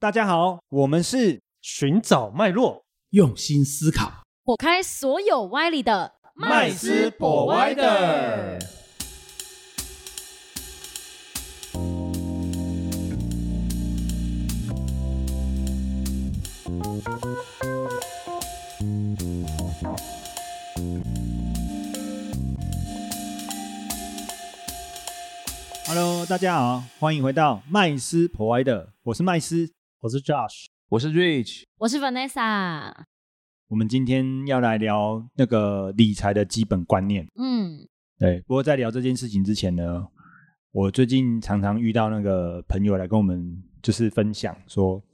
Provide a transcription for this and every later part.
大家好，我们是寻找脉络，用心思考，破开所有歪理的麦斯博歪的。Hello，大家好，欢迎回到麦斯 Provider，我是麦斯。我是 Josh，我是 Rich，我是 Vanessa。我们今天要来聊那个理财的基本观念。嗯，对，不过在聊这件事情之前呢，我最近常常遇到那个朋友来跟我们就是分享说，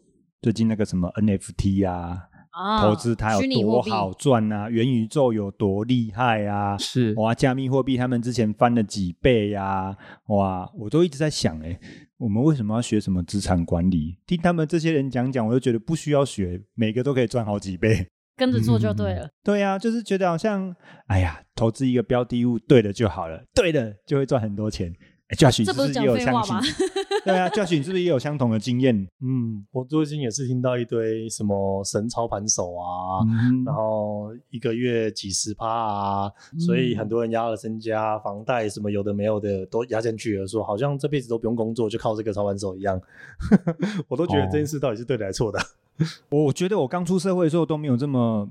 最近那个什么 NFT 啊，啊投资它有多好赚啊，元宇宙有多厉害啊，是哇，加密货币他们之前翻了几倍呀、哇，我都一直在想，哎，我们为什么要学什么资产管理？听他们这些人讲讲，我就觉得不需要学，每个都可以赚好几倍。跟着做就对了。对呀、就是觉得好像，哎呀，投资一个标的物，对了就好了，对了就会赚很多钱。哎，Josh，你是这不是讲是也有相信废话吗？对啊，Josh，你是不是也有相同的经验？嗯，我最近也是听到一堆什么神操盘手啊，嗯然后一个月几十趴啊，所以很多人压了身家、房贷什么有的没有的都压进去了，说好像这辈子都不用工作，就靠这个操盘手一样。我都觉得这件事到底是对的还是错的？我觉得我刚出社会的时候都没有这么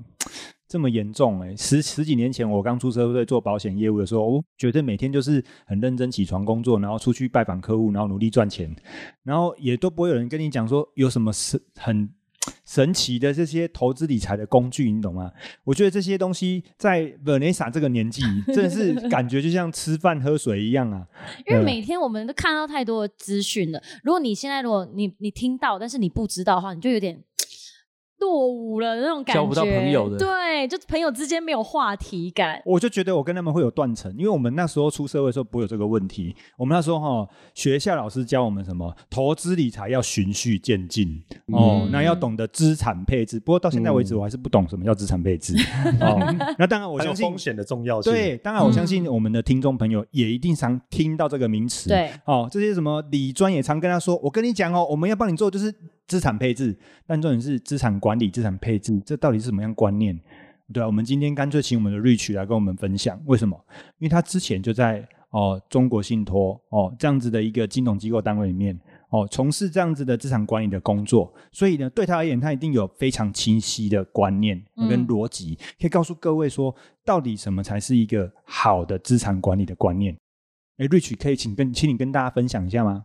这么严重哎、十十几年前我刚出社会做保险业务的时候，我觉得每天就是很认真起床工作，然后出去拜访客户，然后努力赚钱，然后也都不会有人跟你讲说有什么是很神奇的这些投资理财的工具，你懂吗？我觉得这些东西在 Vanessa 这个年纪，真的是 感觉就像吃饭喝水一样啊。因为嗯每天我们都看到太多的资讯了。如果你现在如果你你听到，但是你不知道的话，你就有点落伍了那种感觉。交不到朋友的对，就朋友之间没有话题感。我就觉得我跟他们会有断层，因为我们那时候出社会的时候不会有这个问题。我们那时候哈，学校老师教我们什么投资理财要循序渐进哦，嗯那要懂得资产配置。不过到现在为止，我还是不懂什么叫资产配置 哦。那当然，我相信风险的重要性。对，当然我相信我们的听众朋友也一定常听到这个名词。对，哦，这些什么理专也常跟他说，我跟你讲哦，我们要帮你做就是资产配置，但重点是资产管理、资产配置，这到底是什么样观念？对啊，我们今天干脆请我们的 Rich 来跟我们分享，为什么？因为他之前就在哦中国信托哦这样子的一个金融机构单位里面哦从事这样子的资产管理的工作，所以呢，对他而言，他一定有非常清晰的观念跟嗯逻辑，可以告诉各位说，到底什么才是一个好的资产管理的观念。哎，Rich 可以请跟请你跟大家分享一下吗？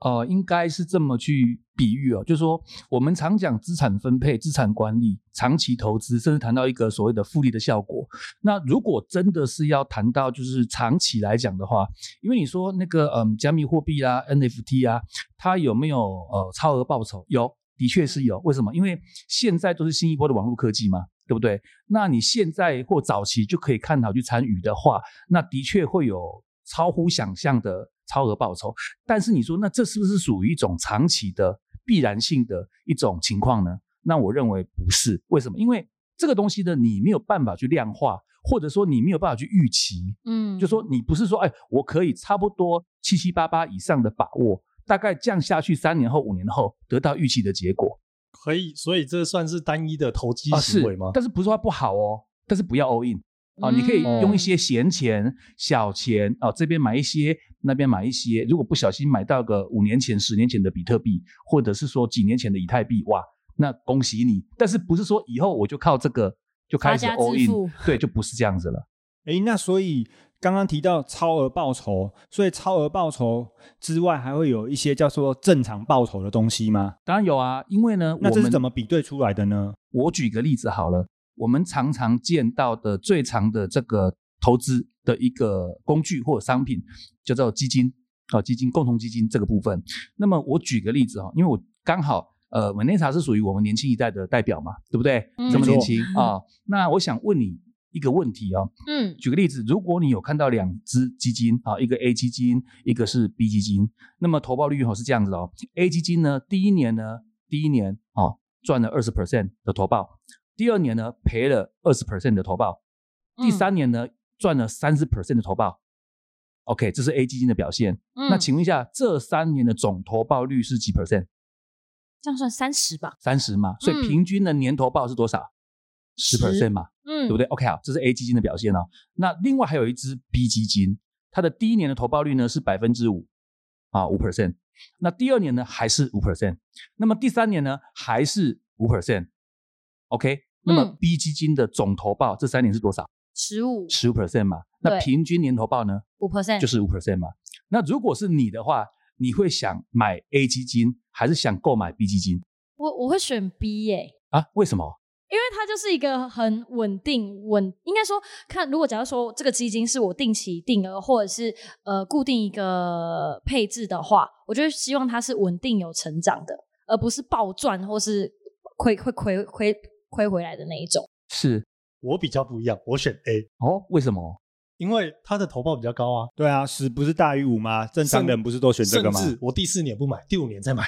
呃、应该是这么去比喻哦，就是说我们常讲资产分配、资产管理、长期投资，甚至谈到一个所谓的复利的效果。那如果真的是要谈到就是长期来讲的话，因为你说那个嗯加密货币啊、NFT 啊，它有没有呃超额报酬？有，的确是有。为什么？因为现在都是新一波的网络科技嘛，对不对？那你现在或早期就可以看好去参与的话，那的确会有超乎想象的超额报酬。但是你说，那这是不是属于一种长期的必然性的一种情况呢？那我认为不是。为什么？因为这个东西呢，你没有办法去量化，或者说你没有办法去预期。嗯，就说你不是说，哎，我可以差不多七七八八以上的把握，大概降下去三年后、五年后得到预期的结果可以，所以这算是单一的投机行为吗？但是不是说它不好哦，但是不要 all in 啊，你可以嗯用一些闲钱、小钱哦，这边买一些，那边买一些。如果不小心买到个五年前、十年前的比特币，或者是说几年前的以太币，哇，那恭喜你。但是不是说以后我就靠这个就开始 all in？对，就不是这样子了。诶，那所以刚刚提到超额报酬，所以超额报酬之外，还会有一些叫做正常报酬的东西吗？当然有啊，因为呢，那这是我们怎么比对出来的呢？我举个例子好了，我们常常见到的最长的这个投资的一个工具或商品，叫做基金啊、基金共同基金这个部分。那么我举个例子哈，因为我刚好呃，文内查是属于我们年轻一代的代表嘛，对不对？嗯这么年轻啊、那我想问你一个问题哦，嗯举个例子，如果你有看到两只基金啊，一个 A 基金，一个是 B 基金，那么投报率哦是这样子哦，A 基金呢，第一年呢，第一年哦赚了二十 percent 的投报，第二年呢赔了二十 percent 的投报，第嗯三年呢赚了三十 percent 的投报。OK，这是 A 基金的表现。嗯那请问一下，这三年的总投报率是几 percent？这样算三十吧？三十嘛，所以嗯平均的年投报是多少？十 percent 嘛，嗯，对不对？OK 啊，这是 A 基金的表现哦。那另外还有一只 B 基金，它的第一年的投报率呢是百分之五啊，五 percent。那第二年呢还是五 percent，那么第三年呢还是五 percent。OK，那么嗯 B 基金的总投报这三年是多少？十五十五 percent 嘛。那平均年投报呢五 percent 就是五 percent 嘛。那如果是你的话，你会想买 A 基金还是想购买 B 基金我我会选 B 耶、啊？为什么？因为它就是一个很稳定稳，应该说看，如果假如说这个基金是我定期定额或者是呃固定一个配置的话，我就希望它是稳定有成长的，而不是暴赚或是亏会亏亏亏回来的那一种。是我比较不一样，我选 A，哦？为什么？因为它的投报比较高啊。对啊，十不是大于五吗？正常人不是都选这个吗？甚至我第四年不买，第五年再买。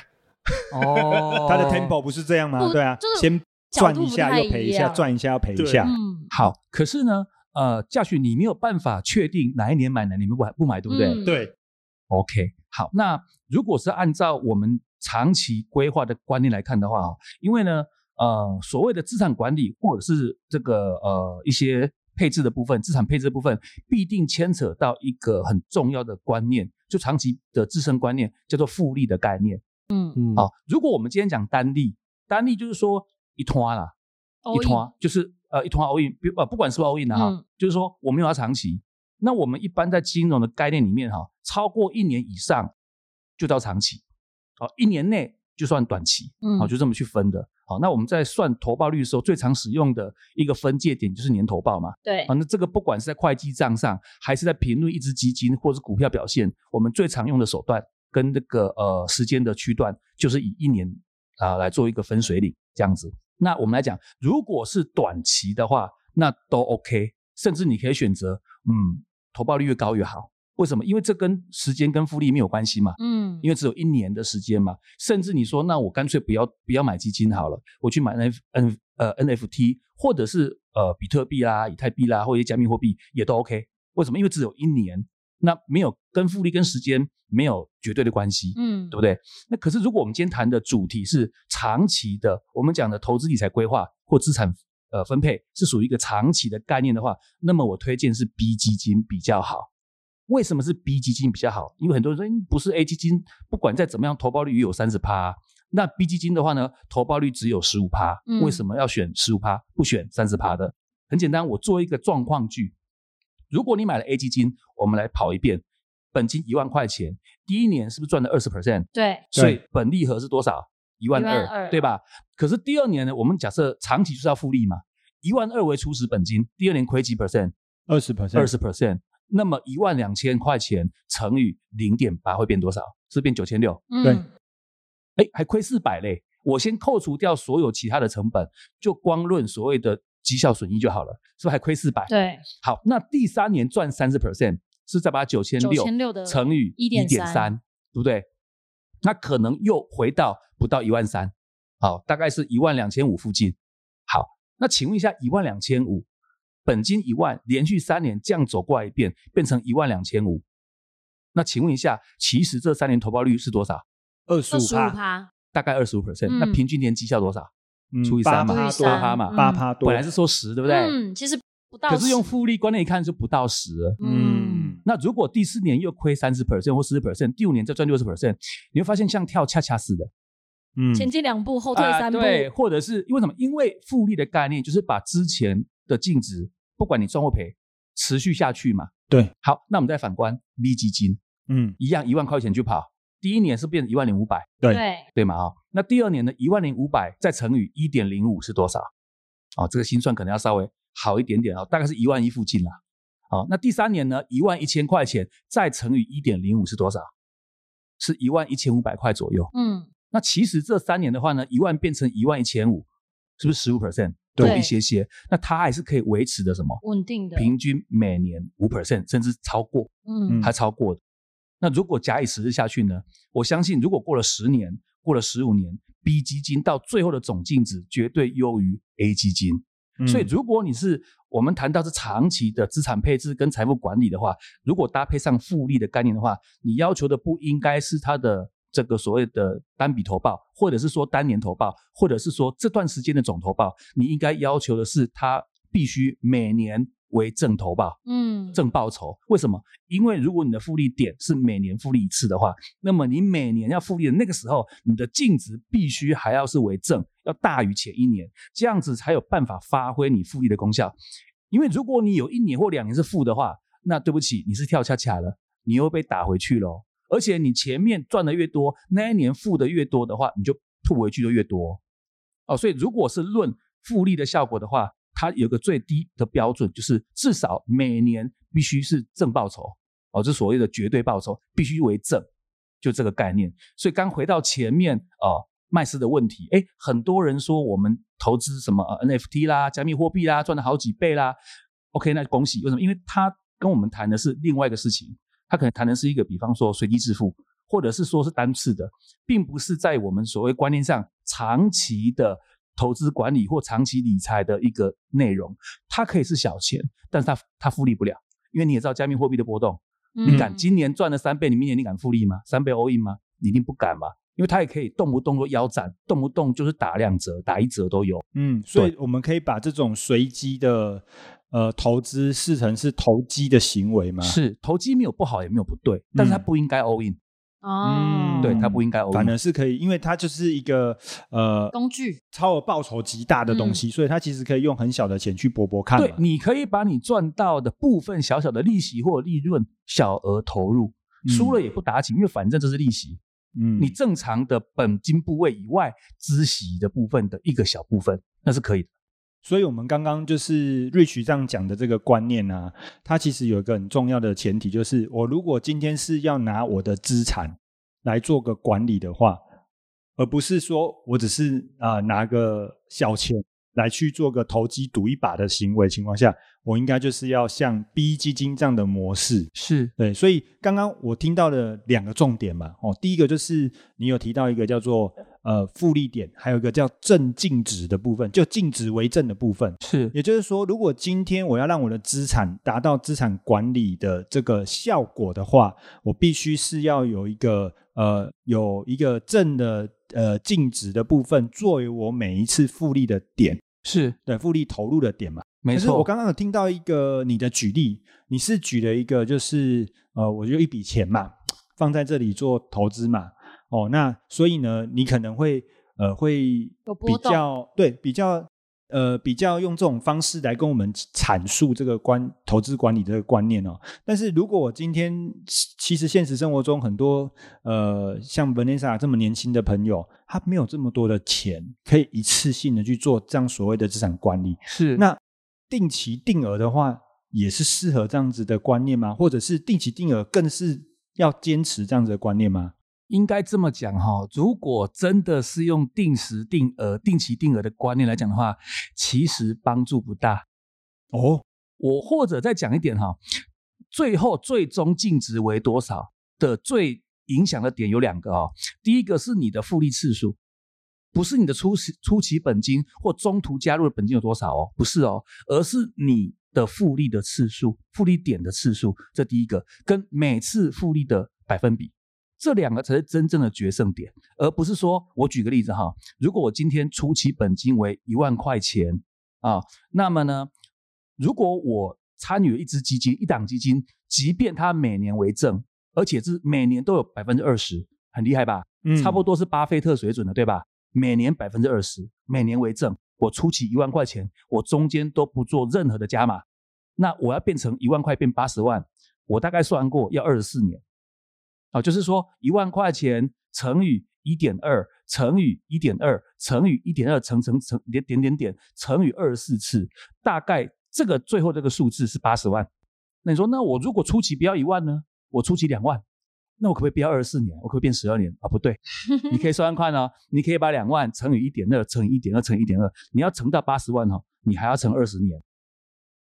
哦 他的 tempo 不是这样吗？不对啊就是，先赚一下又赔一下，赚一下又赔一下。嗯，好，可是呢，呃，嘉许你没有办法确定哪一年买，哪一年不买，不买，对不对、嗯对，o k 好，那如果是按照我们长期规划的观念来看的话，哦因为呢，呃，所谓的资产管理或者是这个呃一些配置的部分，资产配置的部分，必定牵扯到一个很重要的观念，就长期的自身观念，叫做复利的概念。嗯，嗯，好，如果我们今天讲单利，单利就是说一拖啦，一拖就是呃一拖 all in，不呃不管是不是 all in 的哈，嗯就是说我们有要长期。那我们一般在金融的概念里面哈，超过一年以上就叫长期，好，一年内就算短期，嗯好，就这么去分的。好，那我们在算投报率的时候，最常使用的一个分界点就是年投报嘛。对啊，，那这个不管是在会计账上，还是在评论一只基金或是股票表现，我们最常用的手段跟这个呃时间的区段，就是以一年啊、来做一个分水岭这样子。那我们来讲，如果是短期的话，那都 OK，甚至你可以选择嗯投报率越高越好。为什么？因为这跟时间跟复利没有关系嘛。嗯，因为只有一年的时间嘛，甚至你说，那我干脆不要不要买基金好了，我去买 N F N 呃 NFT 或者是呃比特币啦、以太币啦，或者加密货币也都 OK。为什么？因为只有一年，那没有跟复利跟时间没有绝对的关系，嗯对不对？那可是如果我们今天谈的主题是长期的，我们讲的投资理财规划或资产呃分配是属于一个长期的概念的话，那么我推荐是 B 基金比较好。为什么是 B 基金比较好？因为很多人说嗯不是 A 基金，不管再怎么样，投报率也有三十趴。那 B 基金的话呢，投报率只有十五趴。嗯为什么要选十五趴，不选三十趴的？很简单，我做一个状况剧。如果你买了 A 基金，我们来跑一遍，本金一万块钱，第一年是不是赚了二十 percent？对，所以本利和是多少？一万二，12,200对吧？可是第二年呢，我们假设长期就是要复利嘛，一万二为初始本金，第二年亏几 percent？二十 percent，二十 percent。那么一万两千块钱乘以零点八会变多少？是变九千六？对嗯哎，还亏四百嘞！我先扣除掉所有其他的成本，就光论所谓的绩效损益就好了，是不是还亏四百？对，好，那第三年赚三十 percent，是再把九千六9600乘以一点1.3三，对不对？那可能又回到不到一万三，好，大概是一万两千五附近。好，那请问一下，一万两千五，本金一万，连续三年这样走过来一遍，变成一万两千五。那请问一下，其实这三年投报率是多少？二十五趴，大概二十五 percent。嗯那平均年绩效多少？嗯除以三嘛八趴嘛嗯八趴多，本来是说十，对不对？嗯，其实不到可是用复利观念一看就不到十。嗯，那如果第四年又亏三十 percent 或四十 percent，第五年再赚六十 percent，你会发现像跳恰恰似的，嗯前进两步，后退啊三步，对，或者是因为什么？因为复利的概念就是把之前的净值，不管你赚或赔，持续下去嘛。对，好，那我们再反观 V 基金，嗯一样一万块钱去跑，第一年是变成一万零五百，对对，对嘛？啊，那第二年呢，一万零五百再乘以一点零五是多少？哦，这个心算可能要稍微好一点点啊，大概是一万一附近啦。好，那第三年呢，一万一千块钱再乘以一点零五是多少？是一万一千五百块左右。嗯，那其实这三年的话呢，一万变成一万一千五，是不是十五 percent 对多一些些？那它还是可以维持的什么？稳定的，平均每年五 percent，甚至超过。嗯，还超过的。那如果假以时日下去呢？我相信，如果过了十年，过了十五年，B 基金到最后的总净值绝对优于 A 基金。嗯所以，如果你是我们谈到是长期的资产配置跟财富管理的话，如果搭配上复利的概念的话，你要求的不应该是它的这个所谓的单笔投报，或者是说单年投报，或者是说这段时间的总投报，你应该要求的是它必须每年为正投报，嗯，正报酬。为什么？因为如果你的复利点是每年复利一次的话，那么你每年要复利的那个时候，你的净值必须还要是为正，要大于前一年，这样子才有办法发挥你复利的功效。因为如果你有一年或两年是负的话，那对不起，你是跳恰恰了，你又被打回去了。而且你前面赚的越多，那一年付的越多的话，你就吐回去就越多。哦，所以如果是论复利的效果的话，它有个最低的标准，就是至少每年必须是正报酬。哦，这所谓的绝对报酬必须为正，就这个概念。所以刚回到前面哦，麦斯的问题，哎，很多人说我们投资什么 NFT 啦、加密货币啦，赚了好几倍啦。OK，那恭喜，为什么？因为他跟我们谈的是另外一个事情。他可能谈的是一个，比方说随机支付，或者是说是单次的，并不是在我们所谓观念上长期的投资管理或长期理财的一个内容。它可以是小钱，但是它它复利不了，因为你也知道加密货币的波动，你敢今年赚了三倍，你明年你敢复利吗？三倍 all in 吗？你一定不敢吧？因为它也可以动不动就腰斩，动不动就是打两折、打一折都有。嗯，所以我们可以把这种随机的。呃，投资视成是投机的行为吗？是投机没有不好，也没有不对，但是它不应该 all in。哦，对，它不应该 all in，反而是可以，因为它就是一个呃工具，超额报酬极大的东西，所以它其实可以用很小的钱去搏搏看。对，你可以把你赚到的部分小小的利息或利润小额投入，输了也不打紧，因为反正这是利息。嗯，你正常的本金部位以外，孳息的部分的一个小部分，那是可以的。所以，我们刚刚就是瑞奇这样讲的这个观念啊，它其实有一个很重要的前提，就是我如果今天是要拿我的资产来做个管理的话，而不是说我只是啊拿个小钱来去做个投机赌一把的行为情况下，我应该就是要像 B 基金这样的模式，是对。所以刚刚我听到的两个重点嘛，哦，第一个就是你有提到一个叫做。呃，复利点还有一个叫正净值的部分，就净值为正的部分。是，也就是说，如果今天我要让我的资产达到资产管理的这个效果的话，我必须是要有一个呃，有一个正的呃净值的部分作为我每一次复利的点，是对复利投入的点嘛？没错。我刚刚有听到一个你的举例，你是举了一个就是呃，我就一笔钱嘛，放在这里做投资嘛。哦，那所以呢，你可能会呃会比较对比较呃比较用这种方式来跟我们阐述这个观投资管理这个观念哦。但是如果我今天其实现实生活中很多呃像 Vanessa 这么年轻的朋友，他没有这么多的钱可以一次性的去做这样所谓的资产管理，是那定期定额的话也是适合这样子的观念吗？或者是定期定额更是要坚持这样子的观念吗？应该这么讲哈，如果真的是用定时定额、定期定额的观念来讲的话，其实帮助不大哦。我或者再讲一点哈，最后最终净值为多少的最影响的点有两个哦。第一个是你的复利次数，不是你的初始初期本金或中途加入的本金有多少哦，不是哦，而是你的复利的次数、复利点的次数，这第一个跟每次复利的百分比。这两个才是真正的决胜点，而不是说我举个例子哈，如果我今天初期本金为一万块钱啊，那么呢，如果我参与了一只基金、一档基金，即便它每年为正，而且是每年都有百分之二十，很厉害吧？嗯，差不多是巴菲特水准的，对吧？每年百分之二十，每年为正，我初期一万块钱，我中间都不做任何的加码，那我要变成一万块变八十万，我大概算过要二十四年。啊，就是说一万块钱乘以一点二，乘以一点二，乘以一点二，乘乘乘点点点点，乘以二十四次，大概这个最后这个数字是八十万。那你说，那我如果初期不要一万呢？我初期两万，那我可不可以不要二十四年？我可不可以变十二年？啊，不对，你可以算快呢，你可以把两万乘以一点二，乘以一点二，乘以一点二，你要乘到八十万哦，你还要乘二十年。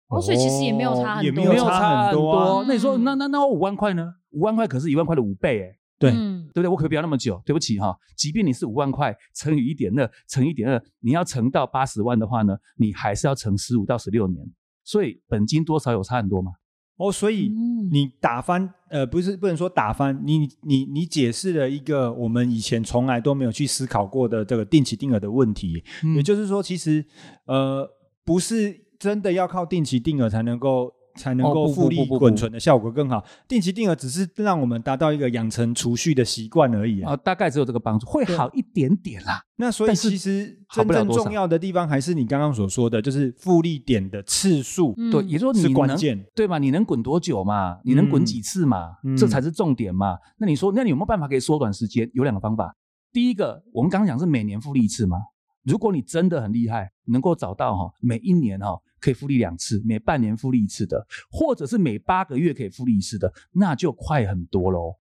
哦，所以其实也没有差很多，也没有差很多。那你说，那那那我五万块呢？五万块可是一万块的五倍哎，对对不对？我可不要那么久，对不起哈。即便你是五万块乘以一点二，乘一点二，你要乘到八十万的话呢，你还是要乘十五到十六年。所以本金多少有差很多吗？哦，所以嗯你打翻，呃，不是不能说打翻，你你你解释了一个我们以前从来都没有去思考过的这个定期定额的问题，嗯也就是说，其实呃，不是真的要靠定期定额才能够。才能够复利不不不滚存的效果更好。定期定额只是让我们达到一个养成储蓄的习惯而已啊。啊，大概只有这个帮助，会好一点点啦。那所以其实真正重要的地方还是你刚刚所说的，就是复利点的次数。嗯对，也就是说你能关键对吧？你能滚多久嘛？你能滚嗯几次嘛？嗯这才是重点嘛。那你说，那你有没有办法可以缩短时间？有两个方法。第一个，我们刚刚讲是每年复利一次嘛。如果你真的很厉害，能够找到哈、每一年哈、可以复利两次，每半年复利一次的，或者是每八个月可以复利一次的，那就快很多喽。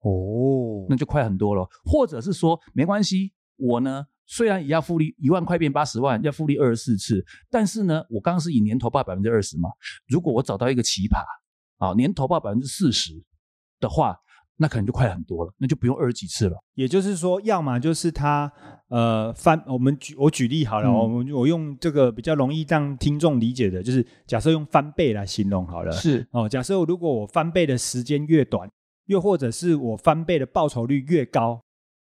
哦那就快很多了。或者是说没关系，我呢虽然也要复利一万块变八十万，要复利二十四次，但是呢，我刚刚是以年投报百分之二十嘛，如果我找到一个奇葩啊，年投报百分之四十的话，那可能就快很多了，那就不用二十几次了。也就是说，要么就是他呃翻，我们举我举例好了，嗯我们我用这个比较容易让听众理解的，就是假设用翻倍来形容好了。是哦，假设如果我翻倍的时间越短，又或者是我翻倍的报酬率越高，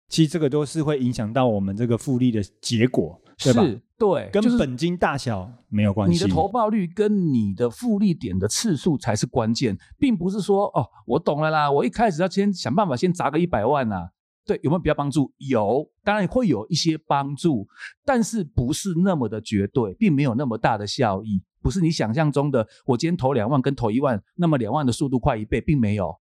其实这个都是会影响到我们这个复利的结果，对吧？是，对，跟本金大小没有关系。你的投报率跟你的复利点的次数才是关键，并不是说哦，我懂了啦，我一开始要先想办法先砸个一百万啊、对，有没有比较帮助？有，当然会有一些帮助，但是不是那么的绝对，并没有那么大的效益，不是你想象中的，我今天投两万跟投一万，那么两万的速度快一倍，并没有。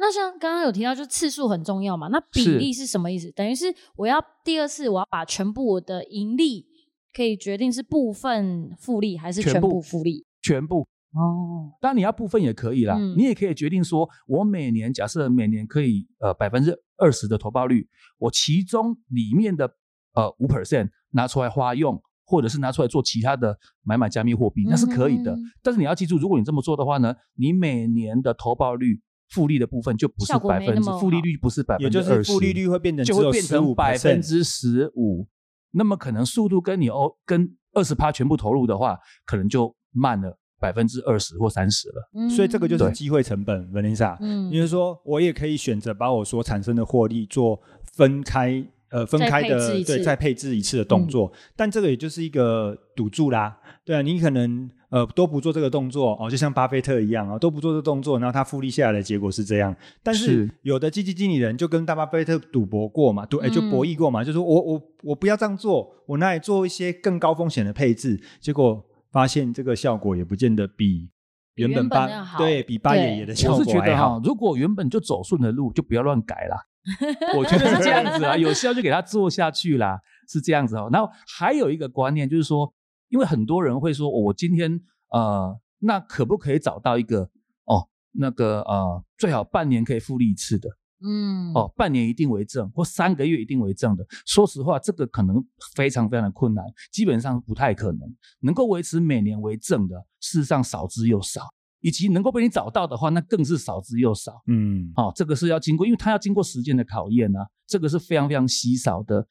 那像刚刚有提到，就次数很重要嘛？那比例是什么意思？等于是我要第二次，我要把全部我的盈利可以决定是部分复利还是全全部部复利？全部哦，当然你要部分也可以啦，嗯你也可以决定说，我每年假设每年可以呃百分之二十的投报率，我其中里面的呃五 percent 拿出来花用，或者是拿出来做其他的买买加密货币，那是可以的。嗯但是你要记住，如果你这么做的话呢，你每年的投报率复利的部分就不是百分之复利率不是百分之二十，就是复利率会变成只有就会变成百分之十五，那么可能速度跟你哦跟二十趴全部投入的话，可能就慢了百分之二十或三十了。嗯所以这个就是对机会成本，Vanessa。嗯也就是说，我也可以选择把我所产生的获利做分开，呃，分开的对，再配置一次的动作。但这个也就是一个赌注啦，对啊，你可能呃都不做这个动作哦，就像巴菲特一样啊、都不做这个动作，然后他复利下来的结果是这样。但是是有的基金经理人就跟大巴菲特赌博过嘛，赌哎就嗯博弈过嘛，就说我我我不要这样做，我那里做一些更高风险的配置，结果发现这个效果也不见得比。原本巴对比巴爷爷的效我果是觉得还好哈，，如果原本就走顺的路，就不要乱改啦。我觉得是这样子啊，有效就给他做下去啦，是这样子哦。然后还有一个观念就是说，因为很多人会说，哦我今天呃，那可不可以找到一个哦，那个呃，最好半年可以复利一次的嗯哦，半年一定为正，或三个月一定为正的。说实话，这个可能非常非常的困难，基本上不太可能能够维持每年为正的，事实上少之又少。以及能够被你找到的话，那更是少之又少。嗯，哦，这个是要经过，因为它要经过时间的考验啊，这个是非常非常稀少的。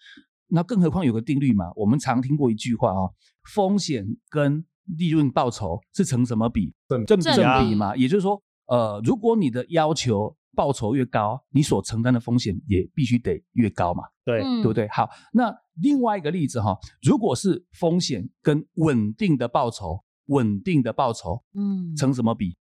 那更何况有个定律嘛，我们常听过一句话哦，风险跟利润报酬是成什么比？正正比嘛，也就是说，呃，如果你的要求报酬越高，你所承担的风险也必须得越高嘛，对，嗯对不对？好，那另外一个例子哈、如果是风险跟稳定的报酬，稳定的报酬嗯成什么比？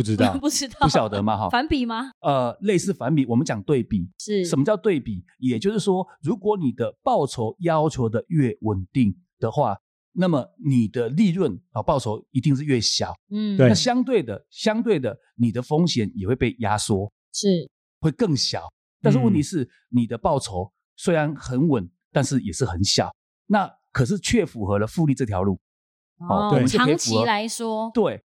不知道 不知道不晓得嘛哈、反比吗？呃，类似反比，我们讲对比，是什么叫对比？也就是说，如果你的报酬要求的越稳定的话，那么你的利润啊报酬一定是越小。嗯对那相对的，相对的，你的风险也会被压缩，是会更小。但是问题嗯是，你的报酬虽然很稳，但是也是很小。那可是却符合了复利这条路。哦对长期来说，对，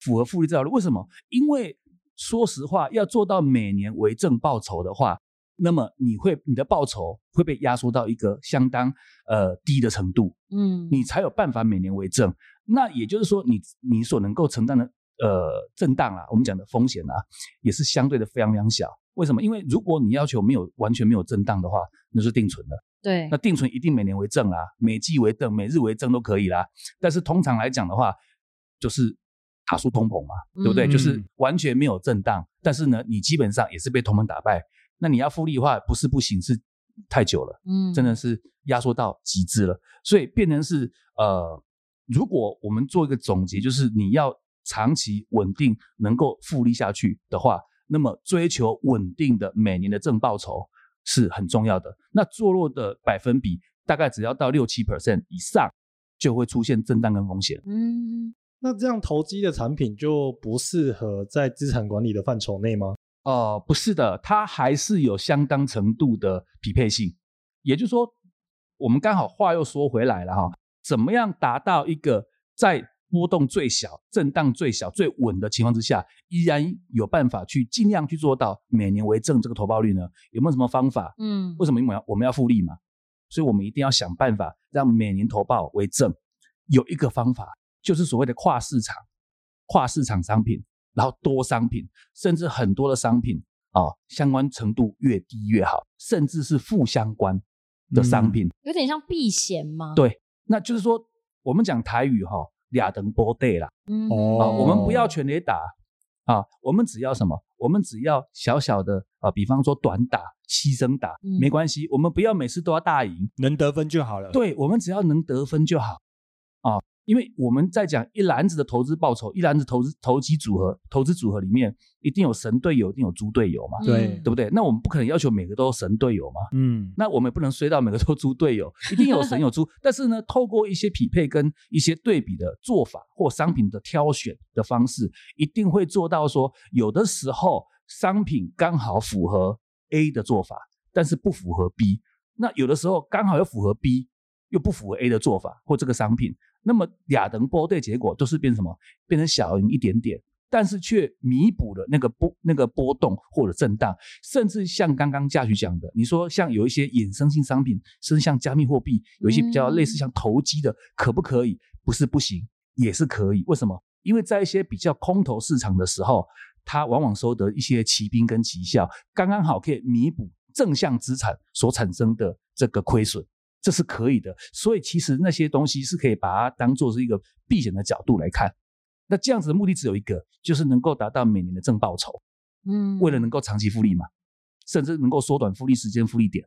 符合复利这条路。为什么？因为说实话，要做到每年为正报酬的话，那么你会你的报酬会被压缩到一个相当呃低的程度，嗯，你才有办法每年为正。那也就是说你，你所能够承担的呃震荡啊，我们讲的风险啊，也是相对的非常非常小。为什么？因为如果你要求没有完全没有震荡的话，那是定存的。对那，定存一定每年为正啦，每季为正，每日为正都可以啦。但是通常来讲的话，就是打输通膨嘛，对不对？嗯就是完全没有震荡，但是呢，你基本上也是被通膨打败。那你要复利的话，不是不行，是太久了。嗯真的是压缩到极致了，所以变成是呃，如果我们做一个总结，就是你要长期稳定能够复利下去的话，那么追求稳定的每年的正报酬是很重要的。那坐落的百分比大概只要到六七 percent 以上，就会出现震荡跟风险。嗯那这样投机的产品就不适合在资产管理的范畴内吗？呃，不是的，它还是有相当程度的匹配性。也就是说，我们刚好话又说回来了哈，怎么样达到一个在波动最小、震荡最小、最稳的情况之下，依然有办法去尽量去做到每年为正这个投报率呢？有没有什么方法？嗯为什么我们要我们要复利嘛？所以我们一定要想办法让每年投报为正。有一个方法就是所谓的跨市场、跨市场商品，然后多商品，甚至很多的商品啊、相关程度越低越好，甚至是负相关的商品。有点像避险吗？，对，那就是说我们讲台语哈、俩等波对啦嗯哦啊，我们不要全垒打啊，我们只要什么？我们只要小小的啊，比方说短打、牺牲打，嗯没关系，我们不要每次都要大赢，能得分就好了。，对，我们只要能得分就好啊。因为我们在讲一篮子的投资报酬，一篮子投资投机组合、投资组合里面，一定有神队友，一定有猪队友嘛，对嗯对不对？那我们不可能要求每个都神队友嘛，嗯，那我们也不能衰到每个都猪队友，一定有神有猪。但是呢，透过一些匹配跟一些对比的做法或商品的挑选的方式，一定会做到说，有的时候商品刚好符合 A 的做法，但是不符合 B。那有的时候刚好又符合 B，又不符合 A 的做法或这个商品，那么俩等波对结果都是变成什么？变成小赢一点点。但是却弥补了那个波那个波动或者震荡，甚至像刚刚嘉许讲的，你说像有一些衍生性商品，甚至像加密货币，有一些比较类似像投机的，可不可以？不是不行，也是可以。为什么？因为在一些比较空头市场的时候，它往往收得一些奇兵跟奇效，刚刚好可以弥补正向资产所产生的这个亏损，这是可以的。所以其实那些东西是可以把它当做是一个避险的角度来看。那这样子的目的只有一个，就是能够达到每年的正报酬，嗯为了能够长期复利嘛，甚至能够缩短复利时间、复利点，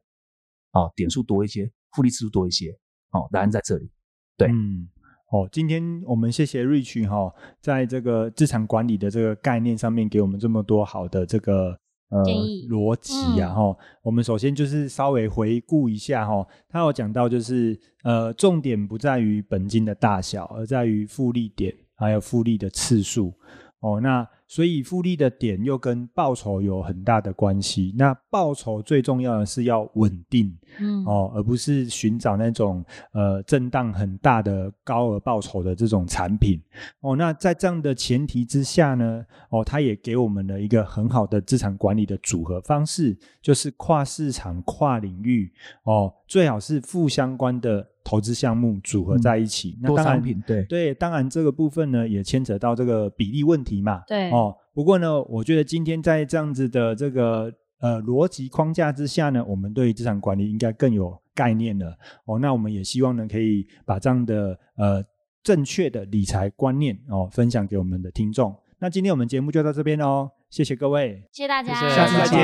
啊、点数多一些，复利次数多一些，哦，答案在这里。对嗯，哦，今天我们谢谢 Rich 哈、在这个资产管理的这个概念上面给我们这么多好的这个呃逻辑呀、嗯哈、我们首先就是稍微回顾一下哈、他有讲到就是呃重点不在于本金的大小，而在于复利点还有复利的次数。哦，那所以复利的点又跟报酬有很大的关系。那报酬最重要的是要稳定，嗯哦，而不是寻找那种呃震荡很大的高额报酬的这种产品哦。那在这样的前提之下呢，哦，它也给我们了一个很好的资产管理的组合方式，就是跨市场、跨领域哦，最好是负相关的投资项目组合在一起。那多当然商品，对，对，当然这个部分呢也牵扯到这个比例问题嘛。对哦，不过呢，我觉得今天在这样子的这个呃逻辑框架之下呢，我们对于资产管理应该更有概念了。哦，那我们也希望呢，可以把这样的呃正确的理财观念哦分享给我们的听众。那今天我们节目就到这边哦，谢谢各位。谢谢大家，谢谢下次再见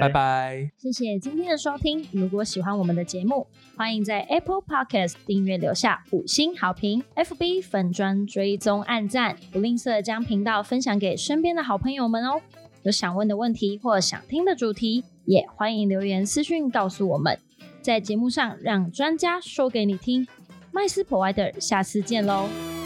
拜拜。谢谢今天的收听。如果喜欢我们的节目，欢迎在 Apple Podcast 订阅留下五星好评，FB 粉砖追踪按赞，不吝啬将频道分享给身边的好朋友们哦。有想问的问题或想听的主题，也欢迎留言私讯告诉我们，在节目上让专家说给你听。麦斯 Provider，下次见喽。